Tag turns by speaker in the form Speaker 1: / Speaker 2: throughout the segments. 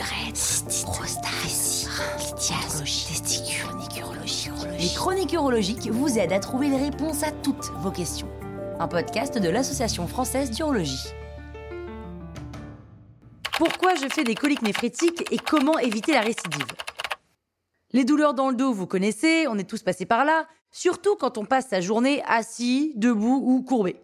Speaker 1: urètre, prostate, testicules, urologique.
Speaker 2: Les chroniques urologiques vous aident à trouver les réponses à toutes vos questions. Un podcast de l'Association française d'urologie. Pourquoi je fais des coliques néphrétiques et comment éviter la récidive? Les douleurs dans le dos, vous connaissez, on est tous passés par là, surtout quand on passe sa journée assis, debout ou courbé.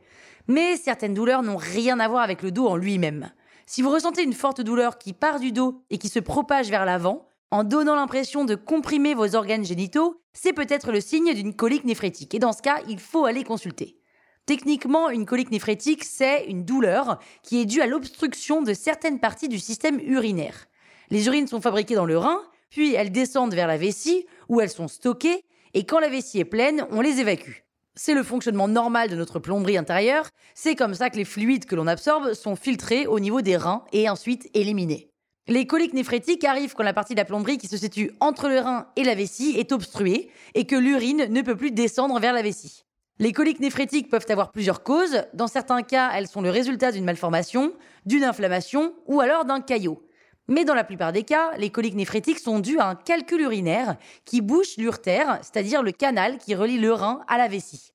Speaker 2: Mais certaines douleurs n'ont rien à voir avec le dos en lui-même. Si vous ressentez une forte douleur qui part du dos et qui se propage vers l'avant, en donnant l'impression de comprimer vos organes génitaux, c'est peut-être le signe d'une colique néphrétique. Et dans ce cas, il faut aller consulter. Techniquement, une colique néphrétique, c'est une douleur qui est due à l'obstruction de certaines parties du système urinaire. Les urines sont fabriquées dans le rein, puis elles descendent vers la vessie, où elles sont stockées, et quand la vessie est pleine, on les évacue. C'est le fonctionnement normal de notre plomberie intérieure, c'est comme ça que les fluides que l'on absorbe sont filtrés au niveau des reins et ensuite éliminés. Les coliques néphrétiques arrivent quand la partie de la plomberie qui se situe entre le rein et la vessie est obstruée et que l'urine ne peut plus descendre vers la vessie. Les coliques néphrétiques peuvent avoir plusieurs causes. Dans certains cas, elles sont le résultat d'une malformation, d'une inflammation ou alors d'un caillot. Mais dans la plupart des cas, les coliques néphrétiques sont dues à un calcul urinaire qui bouche l'urtère, c'est-à-dire le canal qui relie le rein à la vessie.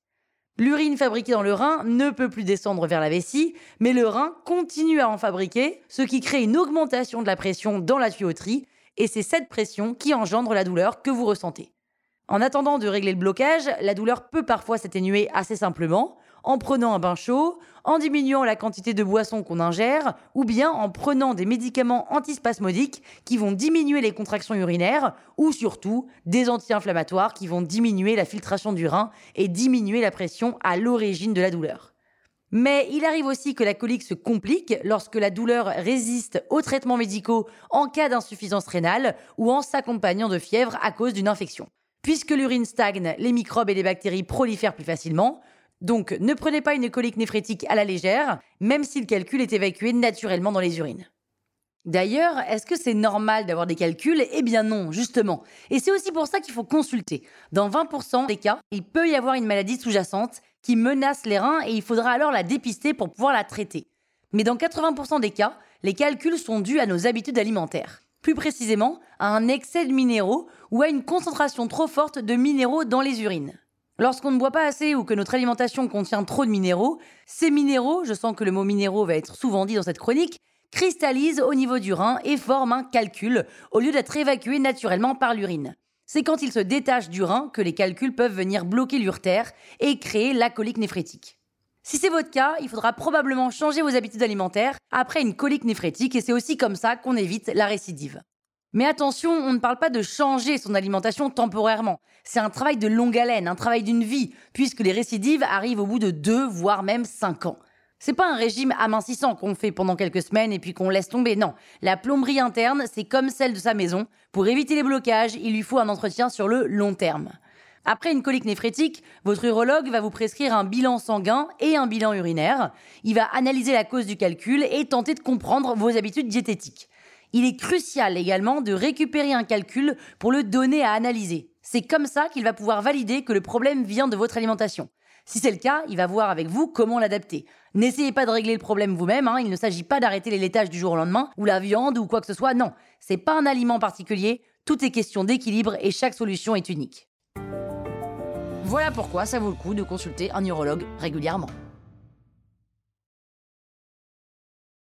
Speaker 2: L'urine fabriquée dans le rein ne peut plus descendre vers la vessie, mais le rein continue à en fabriquer, ce qui crée une augmentation de la pression dans la tuyauterie, et c'est cette pression qui engendre la douleur que vous ressentez. En attendant de régler le blocage, la douleur peut parfois s'atténuer assez simplement, en prenant un bain chaud, en diminuant la quantité de boissons qu'on ingère, ou bien en prenant des médicaments antispasmodiques qui vont diminuer les contractions urinaires, ou surtout des anti-inflammatoires qui vont diminuer la filtration du rein et diminuer la pression à l'origine de la douleur. Mais il arrive aussi que la colique se complique lorsque la douleur résiste aux traitements médicaux en cas d'insuffisance rénale ou en s'accompagnant de fièvre à cause d'une infection. Puisque l'urine stagne, les microbes et les bactéries prolifèrent plus facilement, donc ne prenez pas une colique néphrétique à la légère, même si le calcul est évacué naturellement dans les urines. D'ailleurs, est-ce que c'est normal d'avoir des calculs? Eh bien non, justement. Et c'est aussi pour ça qu'il faut consulter. Dans 20% des cas, il peut y avoir une maladie sous-jacente qui menace les reins et il faudra alors la dépister pour pouvoir la traiter. Mais dans 80% des cas, les calculs sont dus à nos habitudes alimentaires. Plus précisément, à un excès de minéraux ou à une concentration trop forte de minéraux dans les urines. Lorsqu'on ne boit pas assez ou que notre alimentation contient trop de minéraux, ces minéraux, je sens que le mot minéraux va être souvent dit dans cette chronique, cristallisent au niveau du rein et forment un calcul au lieu d'être évacués naturellement par l'urine. C'est quand ils se détachent du rein que les calculs peuvent venir bloquer l'urtère et créer la colique néphrétique. Si c'est votre cas, il faudra probablement changer vos habitudes alimentaires après une colique néphrétique et c'est aussi comme ça qu'on évite la récidive. Mais attention, on ne parle pas de changer son alimentation temporairement. C'est un travail de longue haleine, un travail d'une vie, puisque les récidives arrivent au bout de deux, voire même cinq ans. C'est pas un régime amincissant qu'on fait pendant quelques semaines et puis qu'on laisse tomber, non. La plomberie interne, c'est comme celle de sa maison. Pour éviter les blocages, il lui faut un entretien sur le long terme. Après une colique néphrétique, votre urologue va vous prescrire un bilan sanguin et un bilan urinaire. Il va analyser la cause du calcul et tenter de comprendre vos habitudes diététiques. Il est crucial également de récupérer un calcul pour le donner à analyser. C'est comme ça qu'il va pouvoir valider que le problème vient de votre alimentation. Si c'est le cas, il va voir avec vous comment l'adapter. N'essayez pas de régler le problème vous-même, hein. il ne s'agit pas d'arrêter les laitages du jour au lendemain, ou la viande, ou quoi que ce soit, non. C'est pas un aliment particulier, tout est question d'équilibre et chaque solution est unique. Voilà pourquoi ça vaut le coup de consulter un urologue régulièrement.